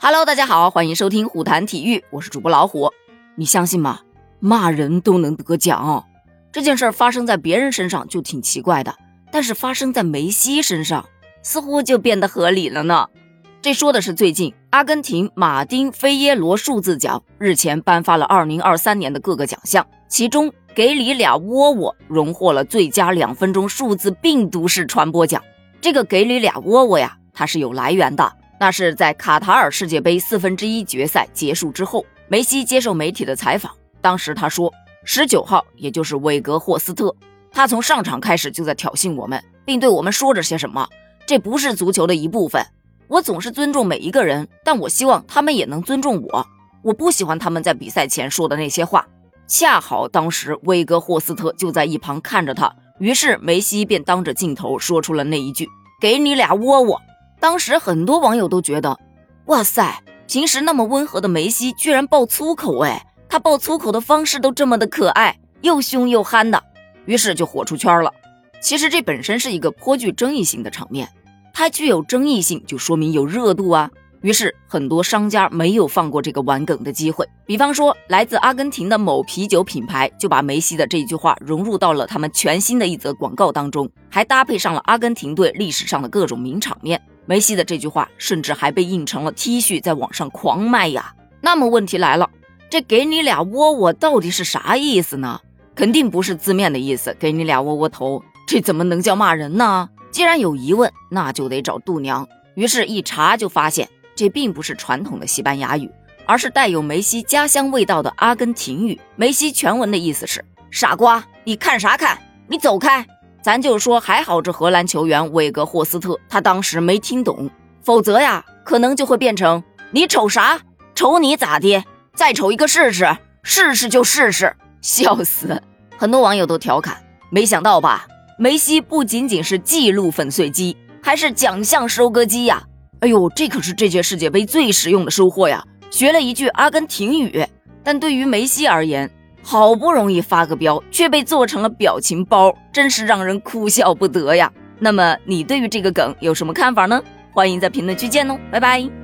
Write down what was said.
Hello，大家好，欢迎收听虎谈体育，我是主播老虎。你相信吗？骂人都能得奖，这件事儿发生在别人身上就挺奇怪的，但是发生在梅西身上，似乎就变得合理了呢。这说的是最近阿根廷马丁菲耶罗数字奖日前颁发了2023年的各个奖项，其中给你俩窝窝荣获了最佳两分钟数字病毒式传播奖。这个给你俩窝窝呀，它是有来源的。那是在卡塔尔世界杯四分之一决赛结束之后，梅西接受媒体的采访。当时他说：“十九号，也就是韦格霍斯特，他从上场开始就在挑衅我们，并对我们说着些什么。这不是足球的一部分。我总是尊重每一个人，但我希望他们也能尊重我。我不喜欢他们在比赛前说的那些话。恰好当时韦格霍斯特就在一旁看着他，于是梅西便当着镜头说出了那一句：‘给你俩窝窝。’当时很多网友都觉得，哇塞，平时那么温和的梅西居然爆粗口，哎，他爆粗口的方式都这么的可爱，又凶又憨的，于是就火出圈了。其实这本身是一个颇具争议性的场面，它具有争议性就说明有热度啊。于是很多商家没有放过这个玩梗的机会，比方说来自阿根廷的某啤酒品牌就把梅西的这句话融入到了他们全新的一则广告当中，还搭配上了阿根廷队历史上的各种名场面。梅西的这句话甚至还被印成了 T 恤，在网上狂卖呀。那么问题来了，这给你俩窝窝到底是啥意思呢？肯定不是字面的意思，给你俩窝窝头，这怎么能叫骂人呢？既然有疑问，那就得找度娘。于是，一查就发现，这并不是传统的西班牙语，而是带有梅西家乡味道的阿根廷语。梅西全文的意思是：傻瓜，你看啥看？你走开！咱就说还好，这荷兰球员韦格霍斯特他当时没听懂，否则呀，可能就会变成你瞅啥？瞅你咋的？再瞅一个试试？试试就试试？笑死！很多网友都调侃，没想到吧？梅西不仅仅是记录粉碎机，还是奖项收割机呀！哎呦，这可是这届世界杯最实用的收获呀！学了一句阿根廷语，但对于梅西而言。好不容易发个飙，却被做成了表情包，真是让人哭笑不得呀。那么你对于这个梗有什么看法呢？欢迎在评论区见哦，拜拜。